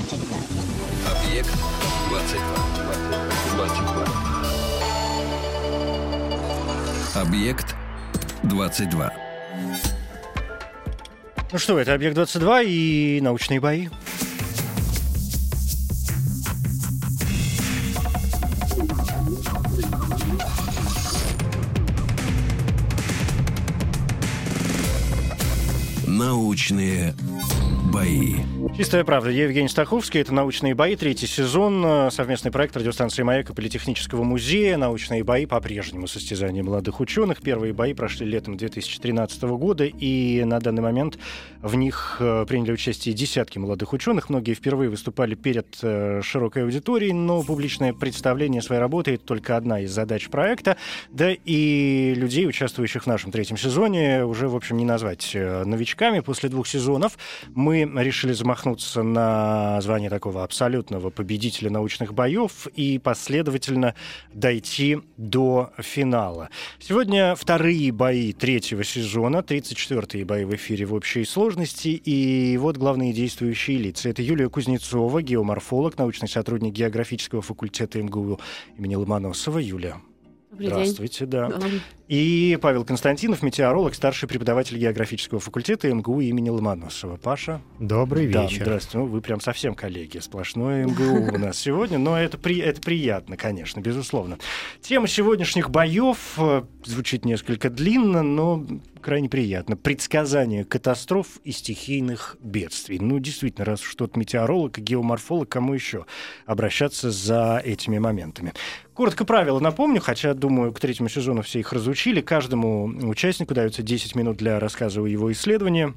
Объект 22. 22. Объект 22. Ну что, это «Объект-22» и научные бои. Научные бои. Чистая правда. Я Евгений Стаховский. Это «Научные бои», третий сезон. э, Совместный проект радиостанции «Маяк» и Политехнического музея. «Научные бои» по-прежнему состязание молодых ученых. Первые бои прошли летом 2013 года, и на данный момент в них э, приняли участие десятки молодых ученых. Многие впервые выступали перед э, широкой аудиторией, но публичное представление своей работы — это только одна из задач проекта. Да и людей, участвующих в нашем третьем сезоне, уже, в общем, не назвать новичками. После двух сезонов мы решили замахнуться на звание такого абсолютного победителя научных боев и последовательно дойти до финала. Сегодня вторые бои третьего сезона, 34-е бои в эфире в общей сложности. И вот главные действующие лица. Это Юлия Кузнецова, геоморфолог, научный сотрудник географического факультета МГУ имени Ломоносова. Юлия, Добрый день. здравствуйте. Да. Да. И Павел Константинов, метеоролог, старший преподаватель географического факультета МГУ имени Ломоносова. Паша? Добрый Да, вечер. здравствуйте. Ну, вы прям совсем коллеги. Сплошное МГУ у нас сегодня. Но это, при, это приятно, конечно, безусловно. Тема сегодняшних боев э, звучит несколько длинно, но крайне приятно. Предсказание катастроф и стихийных бедствий. Ну, действительно, раз тот метеоролог и геоморфолог, кому еще обращаться за этими моментами. Коротко правила напомню, хотя, думаю, к третьему сезону все их разучили. Каждому участнику дается 10 минут для рассказа о его исследовании.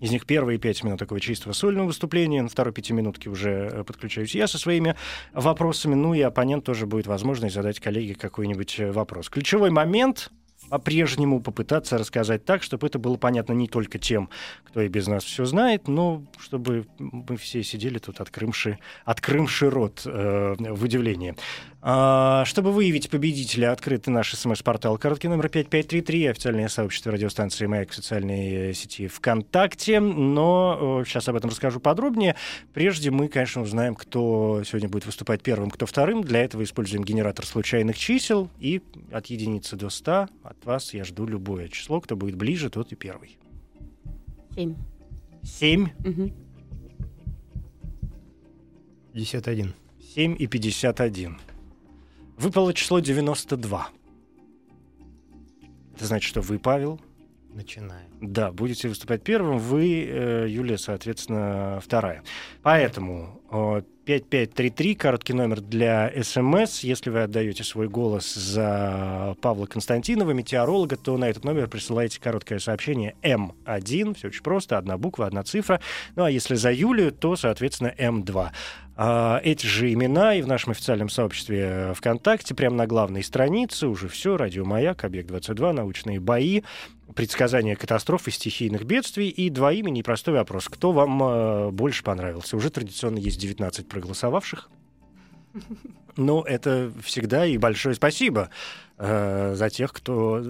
Из них первые пять минут такого чистого сольного выступления, на второй пятиминутке уже э, подключаюсь я со своими вопросами, ну и оппонент тоже будет возможность задать коллеге какой-нибудь э, вопрос. Ключевой момент по-прежнему попытаться рассказать так, чтобы это было понятно не только тем, кто и без нас все знает, но чтобы мы все сидели тут, открымши, открымши рот э, в удивлении. А, чтобы выявить победителя, открыт наш смс-портал короткий номер 5533, официальное сообщество радиостанции «Маяк» в социальной э, сети ВКонтакте. Но сейчас об этом расскажу подробнее. Прежде мы, конечно, узнаем, кто сегодня будет выступать первым, кто вторым. Для этого используем генератор случайных чисел. И от единицы до 100 от вас я жду любое число. Кто будет ближе, тот и первый. Семь. 7, Мгм. 51. 7 и 51. Выпало число 92. Это значит, что вы, Павел, Начинаем. Да, будете выступать первым, вы, э, Юлия, соответственно, вторая. Поэтому э, 5533, короткий номер для СМС. Если вы отдаете свой голос за Павла Константинова, метеоролога, то на этот номер присылаете короткое сообщение М1, все очень просто, одна буква, одна цифра. Ну а если за Юлию, то, соответственно, М2. А, эти же имена и в нашем официальном сообществе ВКонтакте, прямо на главной странице, уже все, радио «Маяк», «Объект-22», научные бои, предсказания катастроф и стихийных бедствий, и два имени и простой вопрос. Кто вам э, больше понравился? Уже традиционно есть 19 проголосовавших. Ну, это всегда и большое спасибо э, за тех, кто...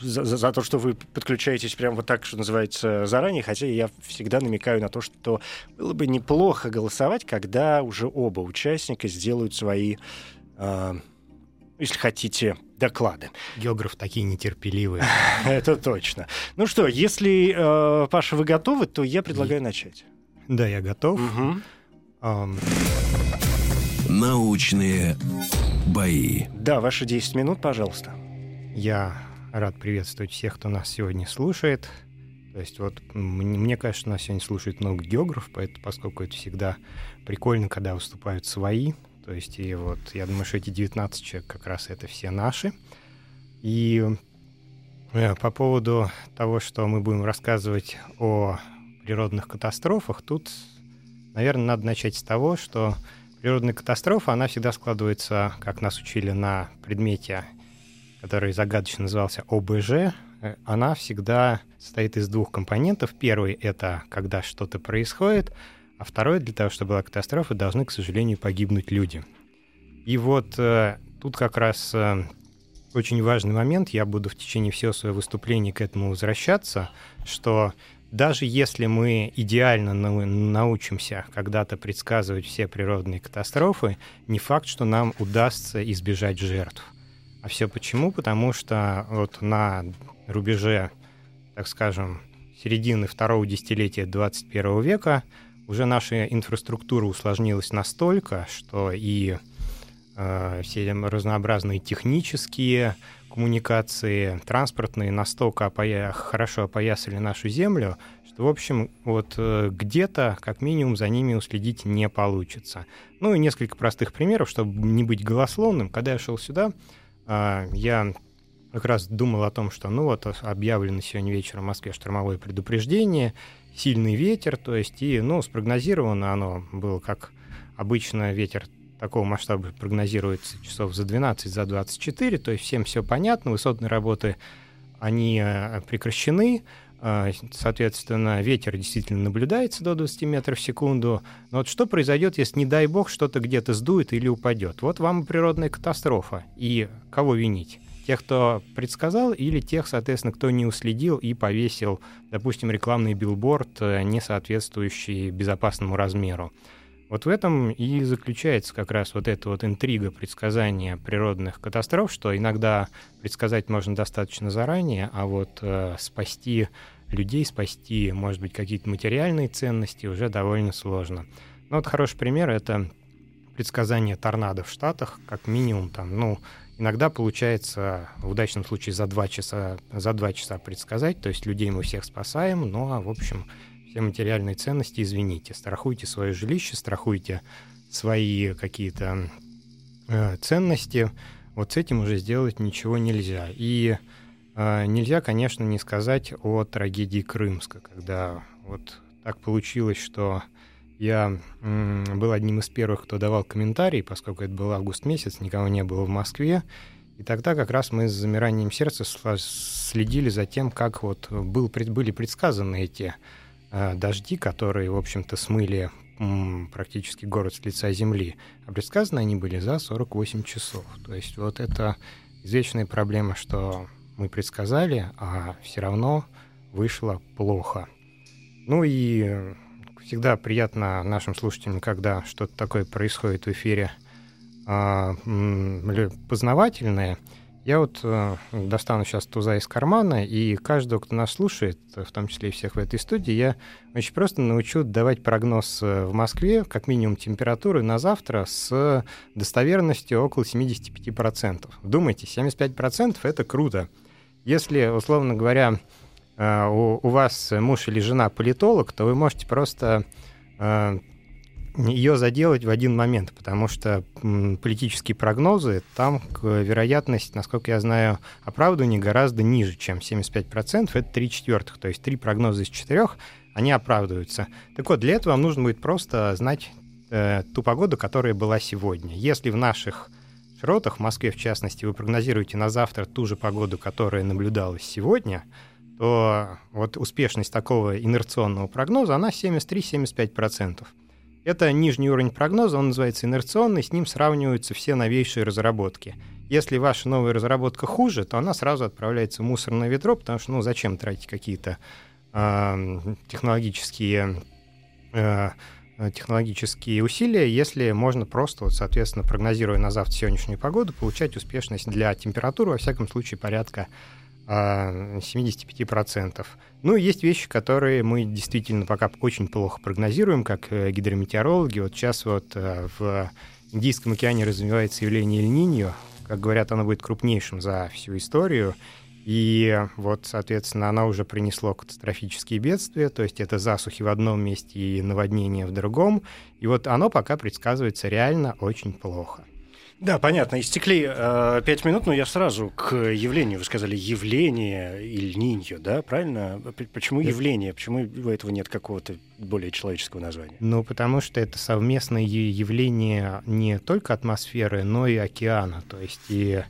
За, за- за то, что вы подключаетесь прямо вот так, что называется, заранее, хотя я всегда намекаю на то, что было бы неплохо голосовать, когда уже оба участника сделают свои, э, если хотите, доклады. Географ такие нетерпеливые. Это точно. Ну что, если, э, Паша, вы готовы, то я предлагаю начать. Да, я готов. Мгм. Ам, Научные бои. Да, ваши 10 минут, пожалуйста. Я рад приветствовать всех, кто нас сегодня слушает. То есть вот мне кажется, нас сегодня слушает много географов, поэтому, поскольку это всегда прикольно, когда выступают свои. То есть и вот я думаю, что эти 19 человек как раз это все наши. И э, по поводу того, что мы будем рассказывать о природных катастрофах, тут, наверное, надо начать с того, что природная катастрофа, она всегда складывается, как нас учили на предмете, который загадочно назывался ОБЖ, э, она всегда состоит из двух компонентов. Первый — это когда что-то происходит, а второй — для того, чтобы была катастрофа, должны, к сожалению, погибнуть люди. И вот э, тут как раз э, очень важный момент, я буду в течение всего своего выступления к этому возвращаться, что даже если мы идеально научимся когда-то предсказывать все природные катастрофы, не факт, что нам удастся избежать жертв. А все почему? Потому что вот на рубеже, так скажем, середины второго десятилетия 21 века уже наша инфраструктура усложнилась настолько, что и э, все разнообразные технические коммуникации транспортные настолько опоя... хорошо опоясали нашу землю, что, в общем, вот э, где-то, как минимум, за ними уследить не получится. Ну и несколько простых примеров, чтобы не быть голословным. Когда я шел сюда, а, я как раз думал о том, что, ну вот, объявлено сегодня вечером в Москве штормовое предупреждение, сильный ветер, то есть, и, ну, спрогнозировано оно было, как обычно ветер такого масштаба прогнозируется часов за 12, за 24, то есть всем все понятно, высотные работы, они э, прекращены, э, соответственно, ветер действительно наблюдается до 20 метров в секунду. Но вот что произойдет, если, не дай бог, что-то где-то сдует или упадет? Вот вам природная катастрофа. И кого винить? Тех, кто предсказал, или тех, соответственно, кто не уследил и повесил, допустим, рекламный билборд, э, не соответствующий безопасному размеру. Вот в этом и заключается как раз вот эта вот интрига предсказания природных катастроф, что иногда предсказать можно достаточно заранее, а вот э, спасти людей, спасти, может быть, какие-то материальные ценности уже довольно сложно. Ну вот хороший пример — это предсказание торнадо в Штатах, как минимум там, ну, иногда получается в удачном случае за два часа, за два часа предсказать, то есть людей мы всех спасаем, ну а в общем все материальные ценности, извините, страхуйте свое жилище, страхуйте свои какие-то э, ценности, вот с этим уже сделать ничего нельзя. И э, нельзя, конечно, не сказать о трагедии Крымска, когда вот так получилось, что я м, был одним из первых, кто давал комментарии, поскольку это был август месяц, никого не было в Москве. И тогда как раз мы с замиранием сердца следили за тем, как вот был, были предсказаны эти дожди, которые, в общем-то, смыли практически город с лица земли. А предсказаны они были за 48 часов. То есть вот это извечная проблема, что мы предсказали, а все равно вышло плохо. Ну и всегда приятно нашим слушателям, когда что-то такое происходит в эфире а, познавательное – я вот э, достану сейчас туза из кармана, и каждого, кто нас слушает, в том числе и всех в этой студии, я очень просто научу давать прогноз э, в Москве, как минимум температуры на завтра с достоверностью около 75%. Думайте, 75% — это круто. Если, условно говоря, э, у, у вас муж или жена политолог, то вы можете просто э, ее заделать в один момент, потому что политические прогнозы, там вероятность, насколько я знаю, оправдывания гораздо ниже, чем 75%, это 3 четвертых, то есть три прогноза из четырех, они оправдываются. Так вот, для этого вам нужно будет просто знать э, ту погоду, которая была сегодня. Если в наших широтах, в Москве в частности, вы прогнозируете на завтра ту же погоду, которая наблюдалась сегодня, то вот успешность такого инерционного прогноза, она 73-75%. Это нижний уровень прогноза, он называется инерционный, с ним сравниваются все новейшие разработки. Если ваша новая разработка хуже, то она сразу отправляется в мусорное ведро, потому что, ну, зачем тратить какие-то э, технологические э, технологические усилия, если можно просто, вот, соответственно, прогнозируя на завтра сегодняшнюю погоду, получать успешность для температуры, во всяком случае, порядка 75%. А, ну, есть вещи, которые мы действительно пока очень плохо прогнозируем, как э, гидрометеорологи. Вот сейчас вот э, в Индийском океане развивается явление Эль-Ниньо. Как говорят, оно будет крупнейшим за всю историю. И вот, соответственно, оно уже принесло катастрофические бедствия, то есть это засухи в одном месте и наводнения в другом. И вот оно пока предсказывается реально очень плохо. Да, понятно. Истекли э, пять минут, но я сразу к явлению. Вы сказали явление Иль-Ниньо, да? Правильно? Почему Да. явление? Почему у этого нет какого-то более человеческого названия? Ну, потому что это совместное явление не только атмосферы, но и океана. То есть и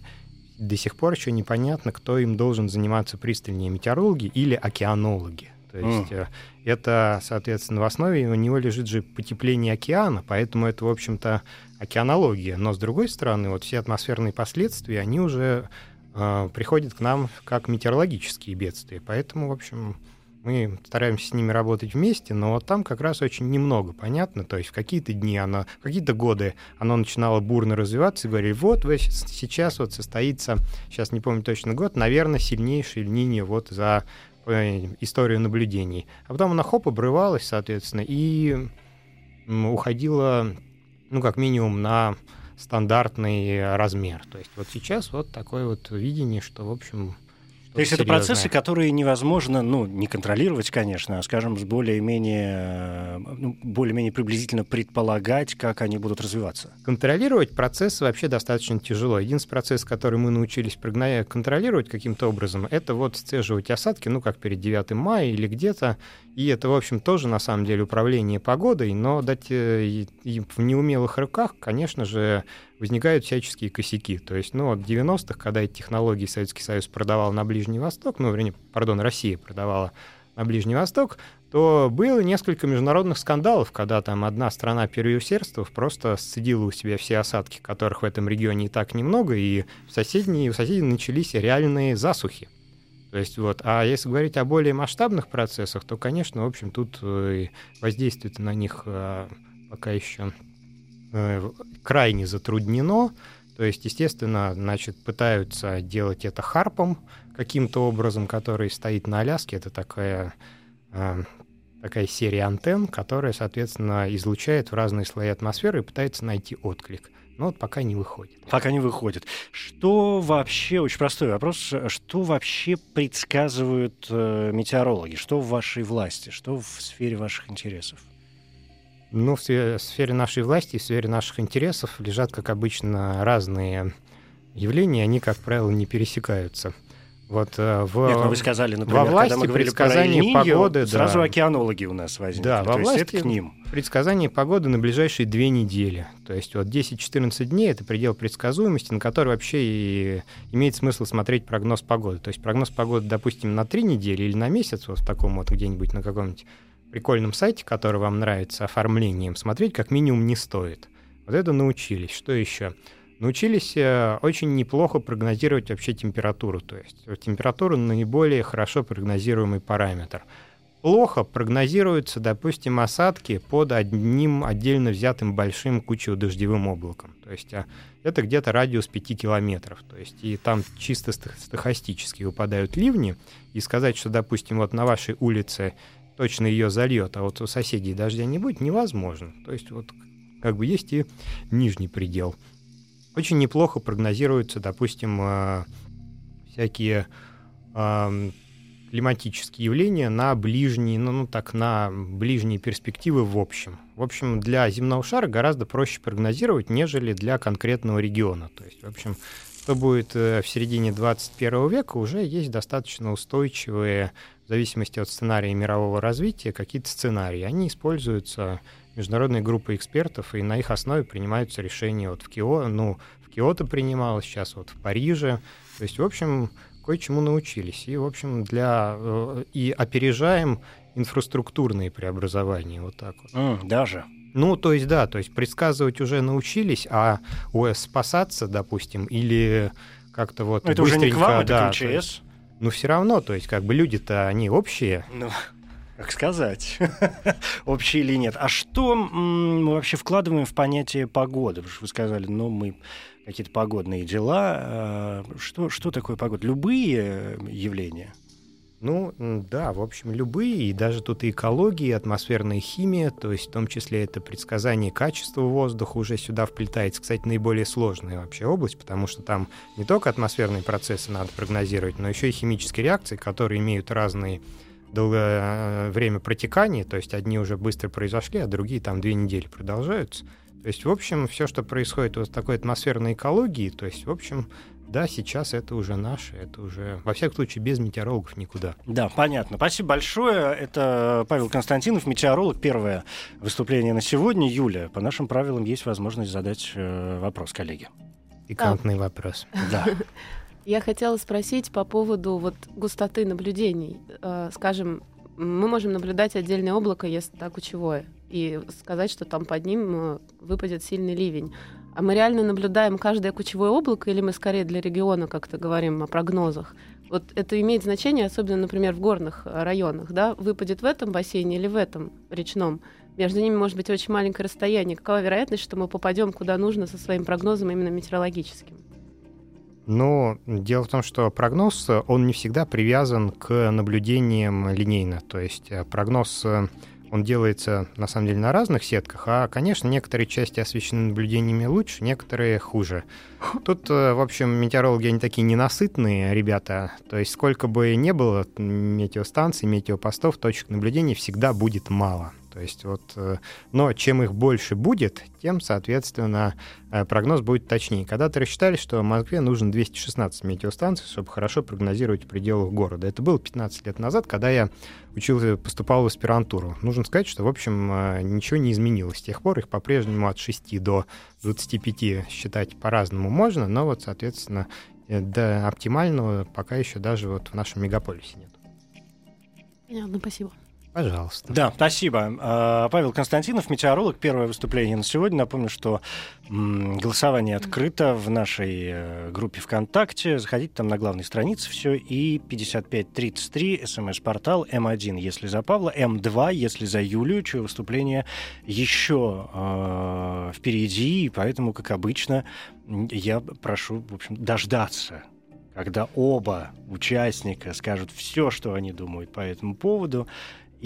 до сих пор еще непонятно, кто им должен заниматься пристальнее, метеорологи или океанологи. То есть э, это, соответственно, в основе у него лежит же потепление океана, поэтому это, в общем-то, океанология. Но, с другой стороны, вот все атмосферные последствия, они уже э, приходят к нам как метеорологические бедствия. Поэтому, в общем, мы стараемся с ними работать вместе, но вот там как раз очень немного понятно. То есть в какие-то дни оно, в какие-то годы оно начинало бурно развиваться и говорили, вот сейчас вот состоится, сейчас не помню точно год, наверное, сильнейший линия вот за э, историю наблюдений. А потом она хоп, обрывалась, соответственно, и уходила, ну, как минимум, на стандартный размер. То есть вот сейчас вот такое вот видение, что, в общем... То есть это процессы, которые невозможно, ну, не контролировать, конечно, а, скажем, с более-менее, э, ну, более-менее приблизительно предполагать, как они будут развиваться. Контролировать процессы вообще достаточно тяжело. Единственный процесс, который мы научились контролировать каким-то образом, это вот сцеживать осадки, ну, как перед 9 мая или где-то. И это, в общем, тоже, на самом деле, управление погодой, но дать э, в неумелых руках, конечно же, возникают всяческие косяки. То есть, ну, от 90-х, когда эти технологии Советский Союз продавал на Ближний Восток, ну, вернее, пардон, Россия продавала на Ближний Восток, то было несколько международных скандалов, когда там одна страна переусердствов просто сцедила у себя все осадки, которых в этом регионе и так немного, и в соседние, у соседей начались реальные засухи. То есть вот, а если говорить о более масштабных процессах, то, конечно, в общем, тут э, воздействие на них э, пока еще крайне затруднено. То есть, естественно, значит, пытаются делать это харпом каким-то образом, который стоит на Аляске. Это такая, э, такая серия антенн, которая, соответственно, излучает в разные слои атмосферы и пытается найти отклик. Но вот пока не выходит. Пока не выходит. Что вообще, очень простой вопрос, что вообще предсказывают э, метеорологи? Что в вашей власти? Что в сфере ваших интересов? Ну, в сфе- в сфере нашей власти, в сфере наших интересов лежат, как обычно, разные явления, они, как правило, не пересекаются. Вот э, в... Нет, ну вы сказали, например, во власти когда мы говорили про предсказания Эль-Ниньо, погоды, сразу да. океанологи у нас возникли. Да, во есть это власти- к ним. Предсказание погоды на ближайшие две недели. То есть вот 10-14 дней — это предел предсказуемости, на который вообще и имеет смысл смотреть прогноз погоды. То есть прогноз погоды, допустим, на три недели или на месяц, вот в таком вот где-нибудь на каком-нибудь прикольном сайте, который вам нравится оформлением, смотреть как минимум не стоит. Вот это научились. Что еще? Научились э, очень неплохо прогнозировать вообще температуру. То есть э, температура наиболее хорошо прогнозируемый параметр. Плохо прогнозируются, допустим, осадки под одним отдельно взятым большим кучево-дождевым облаком. То есть а, это где-то радиус 5 километров. То есть и там чисто стахастически выпадают ливни. И сказать, что, допустим, вот на вашей улице точно ее зальет, а вот у соседей дождя не будет, невозможно. То есть вот как бы есть и нижний предел. Очень неплохо прогнозируются, допустим, э, всякие климатические явления на ближние, ну, ну так, на ближние перспективы в общем. В общем, для земного шара гораздо проще прогнозировать, нежели для конкретного региона. То есть, в общем, что будет э, в середине 21 века, уже есть достаточно устойчивые, в зависимости от сценария мирового развития, какие-то сценарии. Они используются международной группой экспертов, и на их основе принимаются решения. Вот в Кио, ну, в Киото принималось, сейчас вот в Париже. То есть, в общем, кое-чему научились. И, в общем, для... э, И опережаем инфраструктурные преобразования. Вот так вот. М, даже. Ну, то есть, да, то есть предсказывать уже научились, а о, спасаться, допустим, или как-то вот это уже не к вам, это да, к то есть, МЧС. ну, все равно, то есть, как бы люди-то, они общие. Ну, как сказать, общий или нет. А что мы вообще вкладываем в понятие погоды? Потому что вы сказали, ну, мы какие-то погодные дела. А, Что, что такое погода? Любые явления? Ну, да, в общем, любые, и даже тут и экология, и атмосферная химия, то есть в том числе это предсказание качества воздуха уже сюда вплетается. Кстати, наиболее сложная вообще область, потому что там не только атмосферные процессы надо прогнозировать, но еще и химические реакции, которые имеют разные долгое время протекания, то есть одни уже быстро произошли, а другие там две недели продолжаются. То есть, в общем, все, что происходит вот в такой атмосферной экологии, то есть, в общем, да, сейчас это уже наше, это уже, во всяком случае, без метеорологов никуда. Да, понятно. Спасибо большое. Это Павел Константинов, метеоролог. Первое выступление на сегодня. Юля, по нашим правилам есть возможность задать э, вопрос коллеге. Пикантный да. вопрос. Да. Я хотела спросить по поводу вот густоты наблюдений. Э, скажем, мы можем наблюдать отдельное облако, если так кучевое, и сказать, что там под ним э, выпадет сильный ливень. А мы реально наблюдаем каждое кучевое облако, или мы скорее для региона как-то говорим о прогнозах? Вот это имеет значение, особенно, например, в горных районах, да? Выпадет в этом бассейне или в этом речном? Между ними может быть очень маленькое расстояние. Какова вероятность, что мы попадем куда нужно со своим прогнозом именно метеорологическим? Ну, дело в том, что прогноз, он не всегда привязан к наблюдениям линейно. То есть э, прогноз э, он делается, на самом деле, на разных сетках, а, конечно, некоторые части освещены наблюдениями лучше, некоторые хуже. Тут, э, в общем, метеорологи, они такие ненасытные ребята, то есть сколько бы ни было метеостанций, метеопостов, точек наблюдений всегда будет мало. То есть вот, э, но чем их больше будет, тем, соответственно, э, прогноз будет точнее. Когда-то рассчитали, что Москве нужно 216 метеостанций, чтобы хорошо прогнозировать в пределах города. Это было 15 лет назад, когда я учился, поступал в аспирантуру. Нужно сказать, что, в общем, э, ничего не изменилось. С тех пор их по-прежнему от 6 до 25 считать по-разному можно, но вот, соответственно, до оптимального пока еще даже вот в нашем мегаполисе нет. Понятно, спасибо. Пожалуйста. Да, спасибо. А, Павел Константинов, метеоролог. Первое выступление на сегодня. Напомню, что голосование открыто в нашей э, группе ВКонтакте. Заходите там на главной странице все. И 5533 смс-портал М1, если за Павла, М2, если за Юлию, чье выступление еще э, впереди. И поэтому, как обычно, я прошу, в общем, дождаться когда оба участника скажут все, что они думают по этому поводу,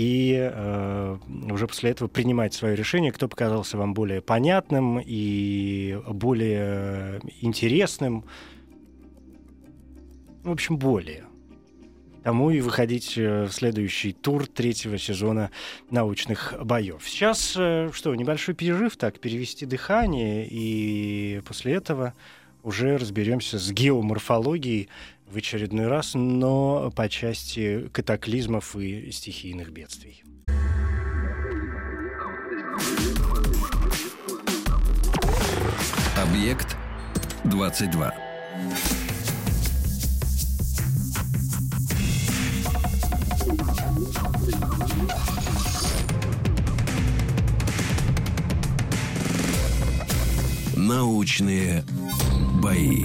и э, уже после этого принимать свое решение, кто показался вам более понятным и более интересным. В общем, более. Тому и выходить э, в следующий тур третьего сезона научных боев. Сейчас э, что, небольшой перерыв, так, перевести дыхание, и после этого уже разберемся с геоморфологией в очередной раз, но по части катаклизмов и стихийных бедствий. Объект 22. Научные бои.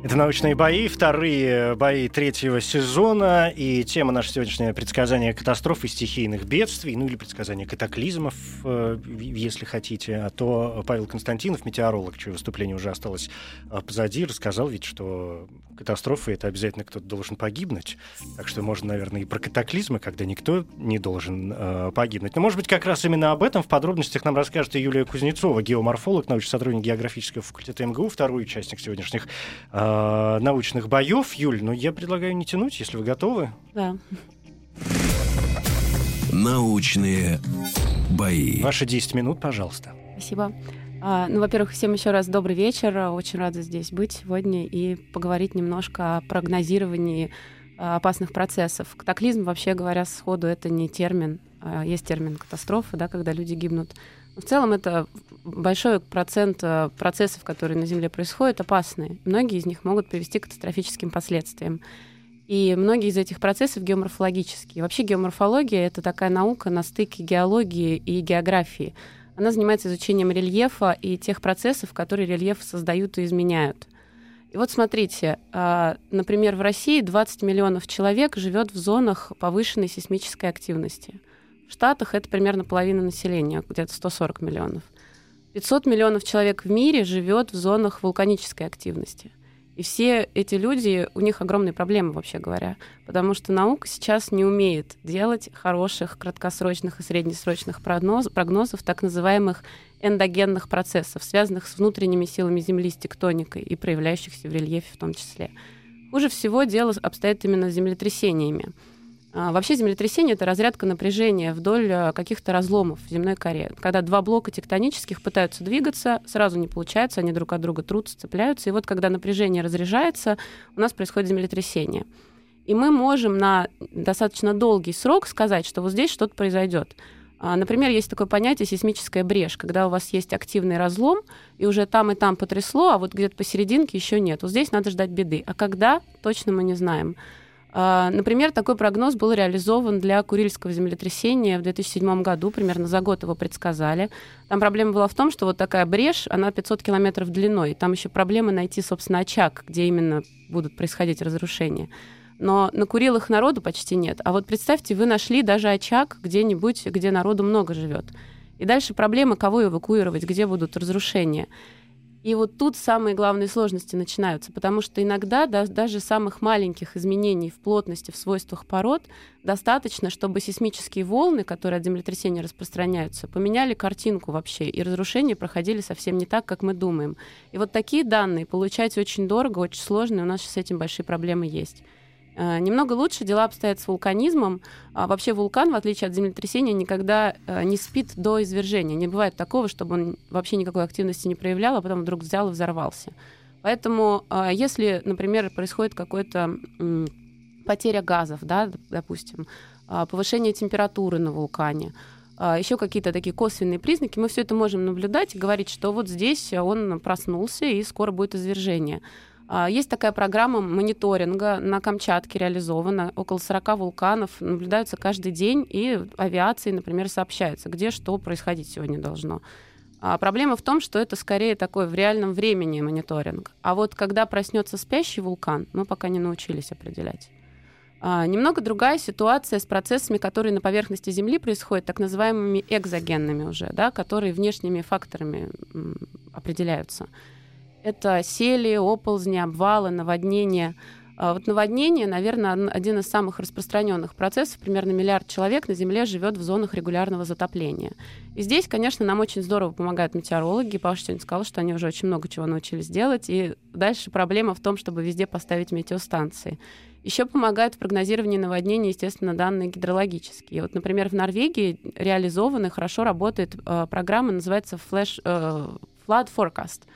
Это «Научные бои», вторые бои третьего сезона, и тема нашего сегодняшнего предсказания катастроф и стихийных бедствий, ну или предсказания катаклизмов, э, если хотите. А то Павел Константинов, метеоролог, чье выступление уже осталось э, позади, рассказал ведь, что катастрофы — это обязательно кто-то должен погибнуть. Так что можно, наверное, и про катаклизмы, когда никто не должен э, погибнуть. Но, может быть, как раз именно об этом в подробностях нам расскажет и Юлия Кузнецова, геоморфолог, научный сотрудник географического факультета МГУ, второй участник сегодняшних э, э, научных боев. Юль, ну я предлагаю не тянуть, если вы готовы. Да. Научные бои. Ваши 10 минут, пожалуйста. Спасибо. А, ну, во-первых, всем еще раз добрый вечер. Очень рада здесь быть сегодня и поговорить немножко о прогнозировании а, опасных процессов. Катаклизм, вообще говоря, сходу это не термин. А, есть термин катастрофы, да, когда люди гибнут. В целом это большой процент э, процессов, которые на Земле происходят, опасные. Многие из них могут привести к катастрофическим последствиям. И многие из этих процессов геоморфологические. Вообще геоморфология — это такая наука на стыке геологии и географии. Она занимается изучением рельефа и тех процессов, которые рельеф создают и изменяют. И вот смотрите, а, например, в России 20 миллионов человек живет в зонах повышенной сейсмической активности. Штатах это примерно половина населения, где-то 140 миллионов. 500 миллионов человек в мире живет в зонах вулканической активности. И все эти люди, у них огромные проблемы, вообще говоря, потому что наука сейчас не умеет делать хороших краткосрочных и среднесрочных прогноз, прогнозов так называемых эндогенных процессов, связанных с внутренними силами Земли, с тектоникой и проявляющихся в рельефе в том числе. Хуже всего дело обстоит именно с землетрясениями. А, вообще землетрясение — это разрядка напряжения вдоль а, каких-то разломов в земной коре. Когда два блока тектонических пытаются двигаться, сразу не получается, они друг от друга трутся, цепляются. И вот когда напряжение разряжается, у нас происходит землетрясение. И мы можем на достаточно долгий срок сказать, что вот здесь что-то произойдет. А, например, есть такое понятие сейсмическая брешь, когда у вас есть активный разлом, и уже там и там потрясло, а вот где-то посерединке еще нет. Вот здесь надо ждать беды. А когда, точно мы не знаем. А, например, такой прогноз был реализован для Курильского землетрясения в 2007 году, примерно за год его предсказали. Там проблема была в том, что вот такая брешь, она 500 километров длиной, там еще проблема найти, собственно, очаг, где именно будут происходить разрушения но на Курилах народу почти нет. А вот представьте, вы нашли даже очаг где-нибудь, где народу много живет. И дальше проблема, кого эвакуировать, где будут разрушения. И вот тут самые главные сложности начинаются, потому что иногда да, даже самых маленьких изменений в плотности, в свойствах пород достаточно, чтобы сейсмические волны, которые от землетрясения распространяются, поменяли картинку вообще, и разрушения проходили совсем не так, как мы думаем. И вот такие данные получать очень дорого, очень сложно, и у нас сейчас с этим большие проблемы есть. Э, немного лучше дела обстоят с вулканизмом. А вообще вулкан, в отличие от землетрясения, никогда э, не спит до извержения. Не бывает такого, чтобы он вообще никакой активности не проявлял, а потом вдруг взял и взорвался. Поэтому, э, если, например, происходит какой-то потеря газов, да, допустим, повышение температуры на вулкане, еще какие-то такие косвенные признаки, мы все это можем наблюдать и говорить, что вот здесь он проснулся и скоро будет извержение. А, есть такая программа мониторинга на Камчатке реализована. Около 40 вулканов наблюдаются каждый день, и авиации, например, сообщается, где что происходить сегодня должно. А проблема в том, что это скорее такой в реальном времени мониторинг. А вот когда проснется спящий вулкан, мы пока не научились определять. А, немного другая ситуация с процессами, которые на поверхности Земли происходят, так называемыми экзогенными уже, да, которые внешними факторами определяются. Это сели, оползни, обвалы, наводнения. А вот наводнение, наверное, один из самых распространенных процессов. Примерно миллиард человек на Земле живет в зонах регулярного затопления. И здесь, конечно, нам очень здорово помогают метеорологи. Паша сегодня сказал, что они уже очень много чего научились делать. И дальше проблема в том, чтобы везде поставить метеостанции. Еще помогают в прогнозировании наводнений, естественно, данные гидрологические. Вот, например, в Норвегии реализованы, хорошо работает э, программа, называется Flash, э, Flood Forecast —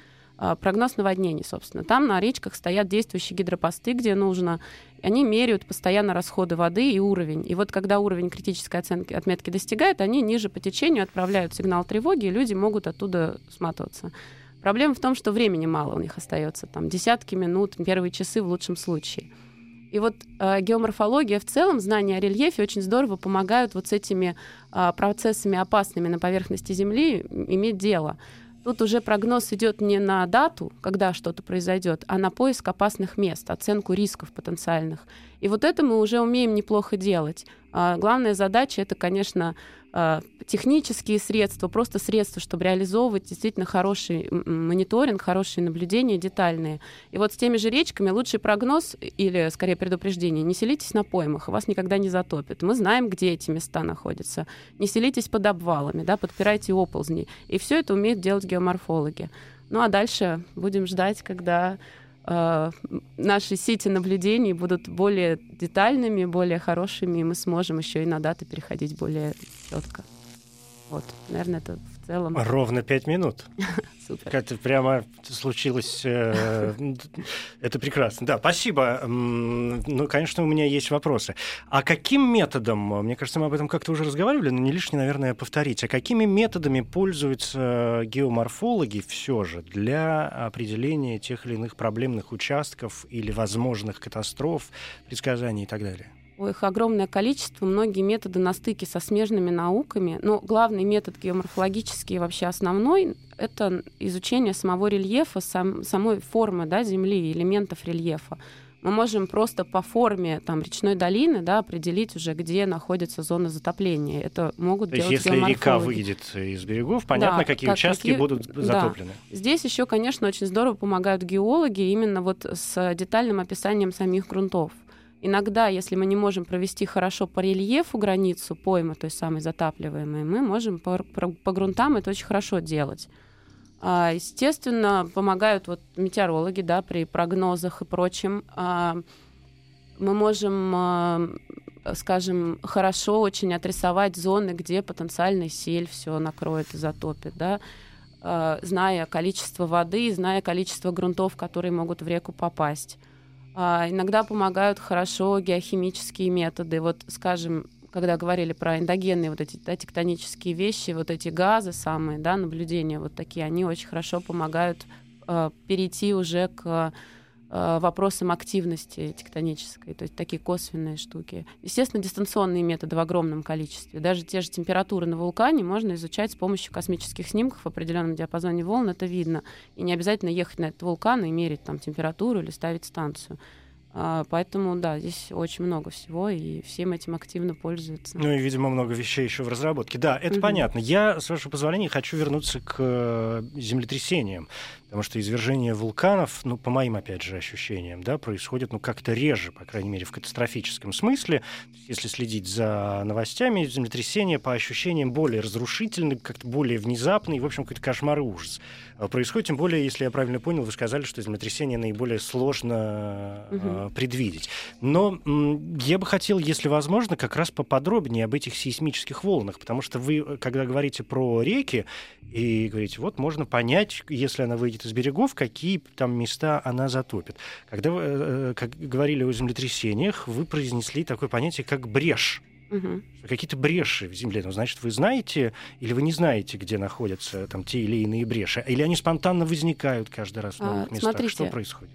прогноз наводнений, собственно. Там на речках стоят действующие гидропосты, где нужно. Они меряют постоянно расходы воды и уровень. И вот когда уровень критической оценки, отметки достигает, они ниже по течению отправляют сигнал тревоги, и люди могут оттуда сматываться. Проблема в том, что времени мало у них остается, там десятки минут, первые часы в лучшем случае. И вот э, геоморфология в целом, знания о рельефе очень здорово помогают вот с этими э, процессами опасными на поверхности Земли иметь дело. Тут уже прогноз идет не на дату, когда что-то произойдет, а на поиск опасных мест, оценку рисков потенциальных. И вот это мы уже умеем неплохо делать. А главная задача это, конечно, технические средства, просто средства, чтобы реализовывать действительно хороший мониторинг, хорошие наблюдения детальные. И вот с теми же речками лучший прогноз или, скорее, предупреждение. Не селитесь на поймах, вас никогда не затопит. Мы знаем, где эти места находятся. Не селитесь под обвалами, да, подпирайте оползни. И все это умеют делать геоморфологи. Ну а дальше будем ждать, когда наши сети наблюдений будут более детальными, более хорошими, и мы сможем еще и на даты переходить более четко. Вот, наверное, это в целом. Ровно пять минут. Супер. Это прямо случилось. Э, это прекрасно. Да, спасибо. Ну, конечно, у меня есть вопросы. А каким методом, мне кажется, мы об этом как-то уже разговаривали, но не лишне, наверное, повторить. А какими методами пользуются геоморфологи все же для определения тех или иных проблемных участков или возможных катастроф, предсказаний и так далее? Их огромное количество, многие методы на стыке со смежными науками. Но главный метод геоморфологический, вообще основной, это изучение самого рельефа, сам, самой формы да, Земли, элементов рельефа. Мы можем просто по форме там, речной долины да, определить уже, где находится зона затопления. Это могут То делать есть, если река выйдет из берегов, понятно, да, какие как, участки какие... будут затоплены. Да. Здесь еще, конечно, очень здорово помогают геологи именно вот с детальным описанием самих грунтов. Иногда, если мы не можем провести хорошо по рельефу границу поймы, той самой затапливаемой, мы можем по, по, грунтам это очень хорошо делать. А, естественно, помогают вот метеорологи да, при прогнозах и прочем. А, мы можем а, скажем, хорошо очень отрисовать зоны, где потенциальный сель все накроет и затопит, да, зная количество воды, зная количество грунтов, которые могут в реку попасть. А, иногда помогают хорошо геохимические методы. Вот, скажем, когда говорили про эндогенные вот эти да, тектонические вещи, вот эти газы самые, да, наблюдения вот такие, они очень хорошо помогают э, перейти уже к вопросам активности тектонической, то есть такие косвенные штуки. Естественно, дистанционные методы в огромном количестве. Даже те же температуры на вулкане можно изучать с помощью космических снимков в определенном диапазоне волн, это видно. И не обязательно ехать на этот вулкан и мерить там температуру или ставить станцию. А, поэтому, да, здесь очень много всего, и всем этим активно пользуются. Ну и, видимо, много вещей еще в разработке. Да, это угу. понятно. Я, с вашего позволения, хочу вернуться к э, землетрясениям. Потому что извержение вулканов, ну, по моим, опять же, ощущениям, да, происходит, ну, как-то реже, по крайней мере, в катастрофическом смысле. Если следить за новостями, землетрясения, по ощущениям, более разрушительны, как-то более внезапные, в общем, какой-то кошмар и ужас а, происходит. Тем более, если я правильно понял, вы сказали, что землетрясение наиболее сложно угу. предвидеть. Но я бы хотел, если возможно, как раз поподробнее об этих сейсмических волнах, потому что вы, когда говорите про реки, и говорите, вот можно понять, если она выйдет из берегов, какие там места она затопит. Когда вы э, как говорили о землетрясениях, вы произнесли такое понятие, как брешь. Угу. Какие-то бреши в земле. Ну, значит, вы знаете или вы не знаете, где находятся там те или иные бреши? Или они спонтанно возникают каждый раз в новых а, местах? Смотрите, Что происходит?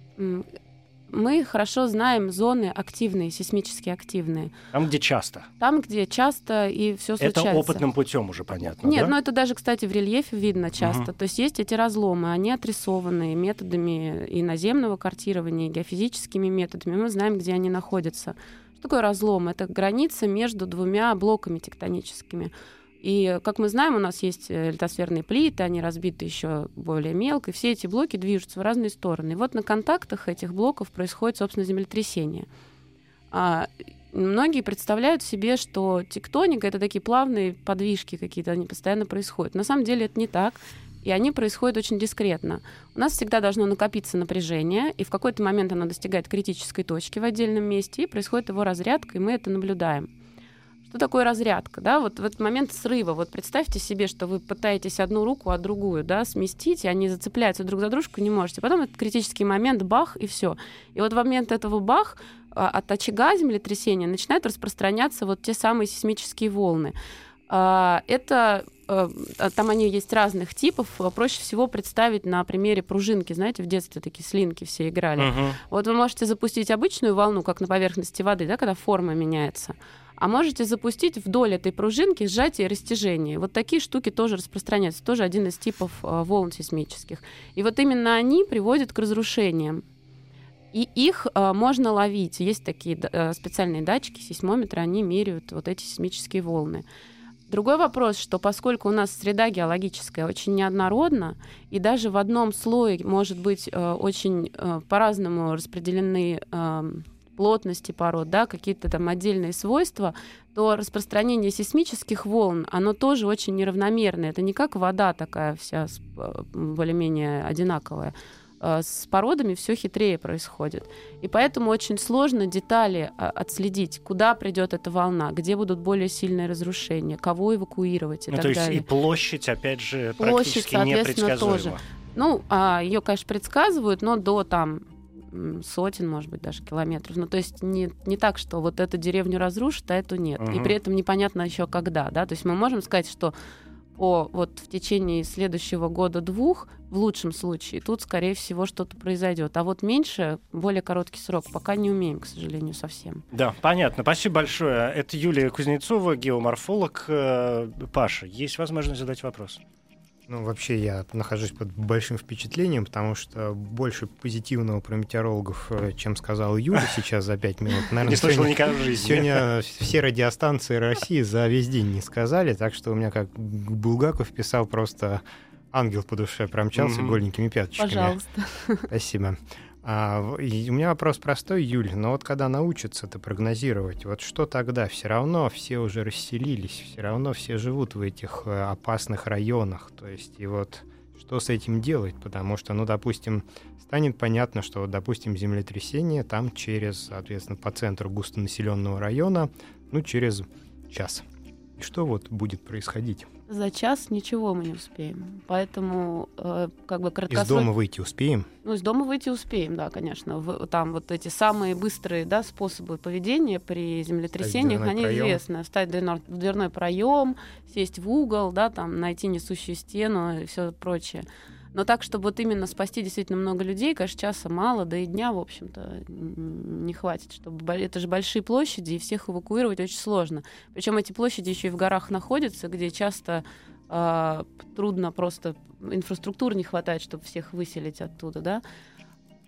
Мы хорошо знаем зоны активные, сейсмически активные. Там, где часто. Там, где часто и все случается. Это опытным путем уже понятно. Нет, да? но это даже, кстати, в рельефе видно часто. Угу. То есть есть эти разломы, они отрисованы методами и наземного картирования, и геофизическими методами. Мы знаем, где они находятся. Что такое разлом? Это граница между двумя блоками тектоническими. И, как мы знаем, у нас есть э, литосферные плиты, они разбиты еще более мелко, и все эти блоки движутся в разные стороны. И вот на контактах этих блоков происходит, собственно, землетрясение. А, многие представляют себе, что тектоника — это такие плавные подвижки какие-то, они постоянно происходят. На самом деле это не так, и они происходят очень дискретно. У нас всегда должно накопиться напряжение, и в какой-то момент оно достигает критической точки в отдельном месте, и происходит его разрядка, и мы это наблюдаем. Что такое разрядка? Да? Вот в этот момент срыва, вот представьте себе, что вы пытаетесь одну руку, а другую да, сместить, и они зацепляются друг за дружку, не можете. Потом этот критический момент, бах, и все. И вот в момент этого бах а, от очага землетрясения начинают распространяться вот те самые сейсмические волны. А, это э, там они есть разных типов. Проще всего представить на примере пружинки. Знаете, в детстве такие слинки все играли. Uh-huh. Вот вы можете запустить обычную волну, как на поверхности воды, да, когда форма меняется а можете запустить вдоль этой пружинки сжатие и растяжение. Вот такие штуки тоже распространяются, тоже один из типов э, волн сейсмических. И вот именно они приводят к разрушениям. И их э, можно ловить. Есть такие э, специальные датчики, сейсмометры, они меряют вот эти сейсмические волны. Другой вопрос, что поскольку у нас среда геологическая очень неоднородна, и даже в одном слое может быть э, очень э, по-разному распределены э, плотности пород, да, какие-то там отдельные свойства, то распространение сейсмических волн, оно тоже очень неравномерное. Это не как вода такая вся э, более-менее одинаковая. Э, с породами все хитрее происходит. И поэтому очень сложно детали а, отследить, куда придет эта волна, где будут более сильные разрушения, кого эвакуировать и ну, так то есть далее. И площадь, опять же, площадь, практически непредсказуема. Тоже. Ну, а, ее, конечно, предсказывают, но до там сотен, может быть, даже километров. Ну, то есть не, не так, что вот эту деревню разрушит, а эту нет. Угу. И при этом непонятно еще когда, да. То есть мы можем сказать, что о, вот в течение следующего года-двух, в лучшем случае, тут, скорее всего, что-то произойдет. А вот меньше, более короткий срок, пока не умеем, к сожалению, совсем. Да, понятно. Спасибо большое. Это Юлия Кузнецова, геоморфолог. Э, Паша, есть возможность задать вопрос? Ну, вообще я нахожусь под большим впечатлением, потому что больше позитивного про метеорологов, э, чем сказал Юля сейчас за пять минут. Наверное, не слышал никогда в жизни. Сегодня все радиостанции России за весь день не сказали, так что у меня, как Булгаков писал, просто ангел по душе промчался mm-hmm. голенькими пяточками. Пожалуйста. Спасибо. А, и у меня вопрос простой, Юль, но вот когда научатся это прогнозировать, вот что тогда? Все равно все уже расселились, все равно все живут в этих э, опасных районах, то есть и вот что с этим делать, потому что, ну, допустим, станет понятно, что, допустим, землетрясение там через, соответственно, по центру густонаселенного района, ну, через час. И что вот будет происходить? За час ничего мы не успеем. Поэтому, э, как бы краткосрочно... Из дома выйти успеем? Ну, из дома выйти успеем, да, конечно. В, там вот эти самые быстрые да, способы поведения при землетрясениях, они проем. известны. Встать в дверной проем, сесть в угол, да, там, найти несущую стену и все прочее. Но так, чтобы вот именно спасти действительно много людей, конечно, часа мало, да и дня, в общем-то, не хватит. Чтобы... Это же большие площади, и всех эвакуировать очень сложно. Причем эти площади еще и в горах находятся, где часто э, трудно просто инфраструктуры не хватает, чтобы всех выселить оттуда, да.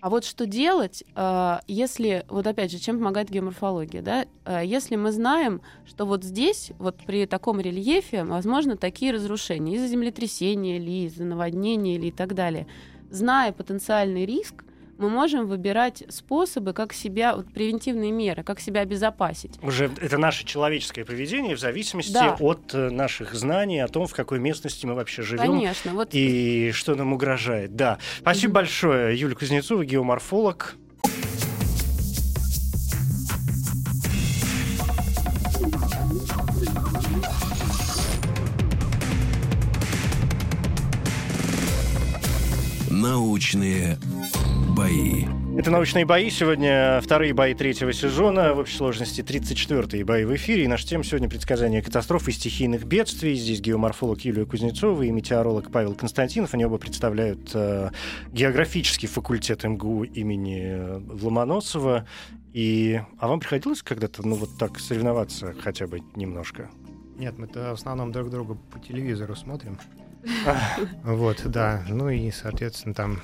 А вот что делать, а, если, вот опять же, чем помогает геоморфология, да? А, если мы знаем, что вот здесь, вот при таком рельефе, возможно, такие разрушения из-за землетрясения или из-за наводнения или и так далее, зная потенциальный риск, мы можем выбирать способы, как себя, вот, превентивные меры, как себя обезопасить. Уже это наше человеческое поведение в зависимости да. от э, наших знаний о том, в какой местности мы вообще живем. Конечно. Вот... И что нам угрожает. Да. Спасибо mm-hmm. большое, Юлия Кузнецова, геоморфолог. Научные бои. Это «Научные бои». Сегодня вторые бои третьего сезона. В общей сложности 34-е бои в эфире. И наша тема сегодня предсказание катастроф и стихийных бедствий. Здесь геоморфолог Юлия Кузнецова и метеоролог Павел Константинов. Они оба представляют э, географический факультет МГУ имени Ломоносова. И... А вам приходилось когда-то ну, вот так соревноваться хотя бы немножко? Нет, мы-то в основном друг друга по телевизору смотрим. Вот, да. Ну и, соответственно, там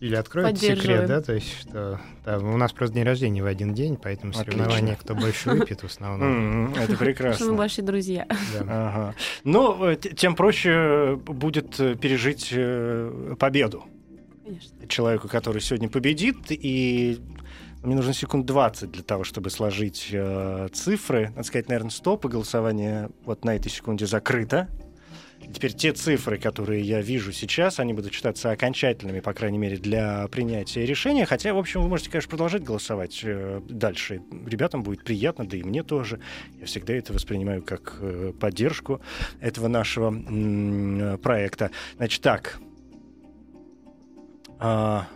или откроют секрет, да, то есть что да, у нас просто день рождения в один день, поэтому Отлично. соревнования, кто больше выпьет, в основном. Это прекрасно. Мы большие друзья. Ага. Но э, тем проще будет э, пережить э, победу. Конечно. Человеку, который сегодня победит, и мне нужно секунд 20 для того, чтобы сложить э, цифры. Надо сказать, наверное, стоп, и голосование вот на этой секунде закрыто. Теперь те цифры, которые я вижу сейчас, они будут считаться окончательными, по крайней мере, для принятия решения. Хотя, в общем, вы можете, конечно, продолжать голосовать э, дальше. Ребятам будет приятно, да и мне тоже. Я всегда это воспринимаю как э, поддержку этого нашего м- проекта. Значит, так. А,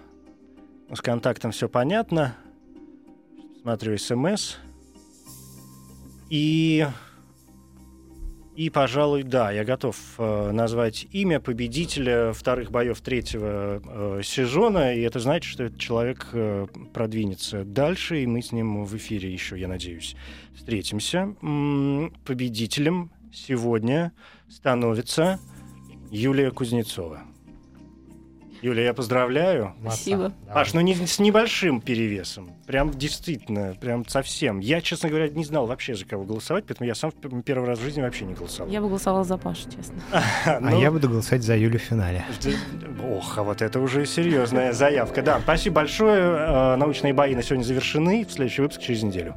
с контактом все понятно. Смотрю смс. И и, пожалуй, да, я готов э, назвать имя победителя вторых боев третьего э, сезона, и это значит, что этот человек э, продвинется дальше, и мы с ним в эфире еще, я надеюсь, встретимся. Победителем сегодня становится Юлия Кузнецова. Юля, я поздравляю. Спасибо. Паш, ну не с небольшим перевесом. Прям действительно, прям совсем. Я, честно говоря, не знал вообще за кого голосовать, поэтому я сам первый раз в жизни вообще не голосовал. Я бы голосовал за Пашу, честно. А ну, я буду голосовать за Юлю в финале. Ох, а вот это уже серьезная заявка. Да, спасибо большое. Э, научные бои на сегодня завершены. В следующий выпуск через неделю.